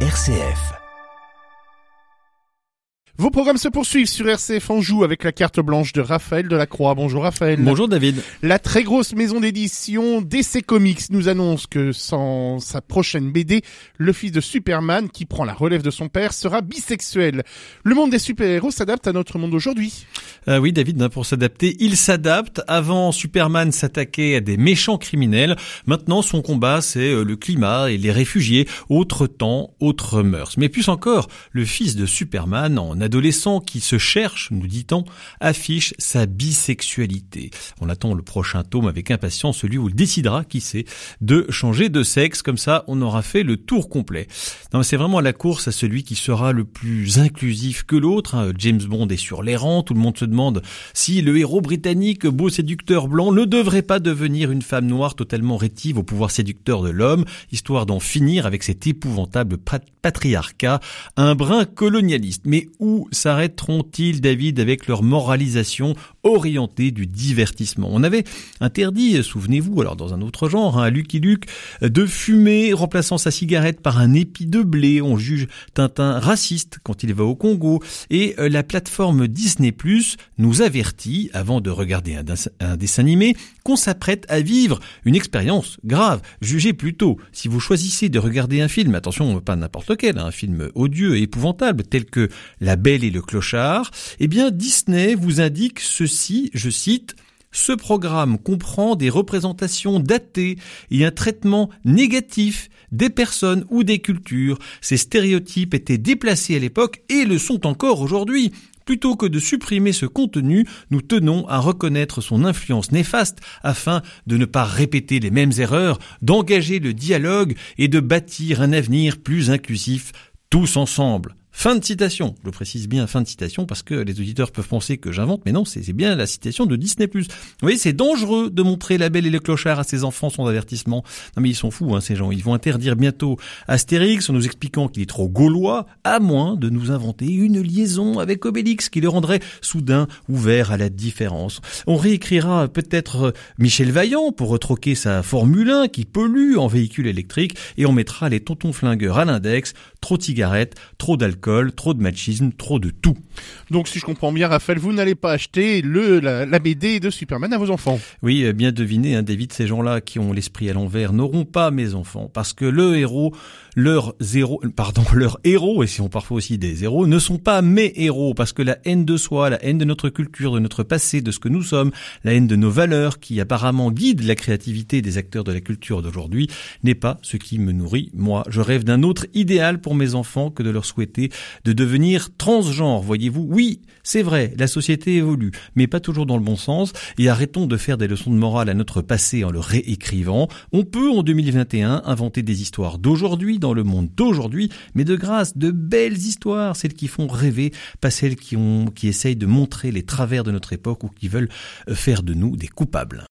RCF. Vos programmes se poursuivent sur RCF Anjou avec la carte blanche de Raphaël Delacroix. Bonjour Raphaël. Bonjour David. La très grosse maison d'édition DC Comics nous annonce que sans sa prochaine BD, le fils de Superman, qui prend la relève de son père, sera bisexuel. Le monde des super-héros s'adapte à notre monde aujourd'hui. Euh, oui David, hein, pour s'adapter, il s'adapte. Avant, Superman s'attaquait à des méchants criminels. Maintenant, son combat, c'est euh, le climat et les réfugiés. Autre temps, autre mœurs. Mais plus encore, le fils de Superman en adolescent qui se cherche, nous dit-on, affiche sa bisexualité. On attend le prochain tome avec impatience, celui où il décidera, qui sait, de changer de sexe. Comme ça, on aura fait le tour complet. Non, c'est vraiment la course à celui qui sera le plus inclusif que l'autre. Hein. James Bond est sur les rangs. Tout le monde se demande si le héros britannique, beau séducteur blanc, ne devrait pas devenir une femme noire totalement rétive au pouvoir séducteur de l'homme, histoire d'en finir avec cet épouvantable patriarcat, un brin colonialiste. Mais où s'arrêteront-ils, David, avec leur moralisation orientée du divertissement? On avait interdit, souvenez-vous, alors dans un autre genre, hein, à Lucky Luke, de fumer, remplaçant sa cigarette par un épi de blé. On juge Tintin raciste quand il va au Congo. Et euh, la plateforme Disney Plus nous avertit, avant de regarder un, dessin animé, qu'on s'apprête à vivre une expérience grave. Jugez plutôt, si vous choisissez de regarder un film, attention, pas n'importe lequel, un film odieux et épouvantable, tel que La Belle et le Clochard, eh bien Disney vous indique ceci, je cite, ce programme comprend des représentations datées et un traitement négatif des personnes ou des cultures. Ces stéréotypes étaient déplacés à l'époque et le sont encore aujourd'hui. Plutôt que de supprimer ce contenu, nous tenons à reconnaître son influence néfaste afin de ne pas répéter les mêmes erreurs, d'engager le dialogue et de bâtir un avenir plus inclusif tous ensemble. Fin de citation. Je précise bien fin de citation parce que les auditeurs peuvent penser que j'invente, mais non, c'est bien la citation de Disney+. Vous voyez, c'est dangereux de montrer la belle et le clochard à ses enfants sans avertissement. Non mais ils sont fous, hein, ces gens. Ils vont interdire bientôt Astérix en nous expliquant qu'il est trop gaulois, à moins de nous inventer une liaison avec Obélix qui le rendrait soudain ouvert à la différence. On réécrira peut-être Michel Vaillant pour retroquer sa Formule 1 qui pollue en véhicule électrique et on mettra les tontons flingueurs à l'index. Trop de cigarettes, trop d'alcool trop de machisme, trop de tout. Donc si je comprends bien, Raphaël, vous n'allez pas acheter le la, BD de Superman à vos enfants. Oui, euh, bien deviné, hein, David, ces gens-là qui ont l'esprit à l'envers n'auront pas mes enfants, parce que le héros, leur zéro, pardon, leurs héros, et si on parfois aussi des héros, ne sont pas mes héros, parce que la haine de soi, la haine de notre culture, de notre passé, de ce que nous sommes, la haine de nos valeurs, qui apparemment guide la créativité des acteurs de la culture d'aujourd'hui, n'est pas ce qui me nourrit. Moi, je rêve d'un autre idéal pour mes enfants que de leur souhaiter de devenir transgenre, voyez-vous. Oui, c'est vrai, la société évolue, mais pas toujours dans le bon sens, et arrêtons de faire des leçons de morale à notre passé en le réécrivant. On peut, en 2021, inventer des histoires d'aujourd'hui, dans le monde d'aujourd'hui, mais de grâce, de belles histoires, celles qui font rêver, pas celles qui ont, qui essayent de montrer les travers de notre époque ou qui veulent faire de nous des coupables.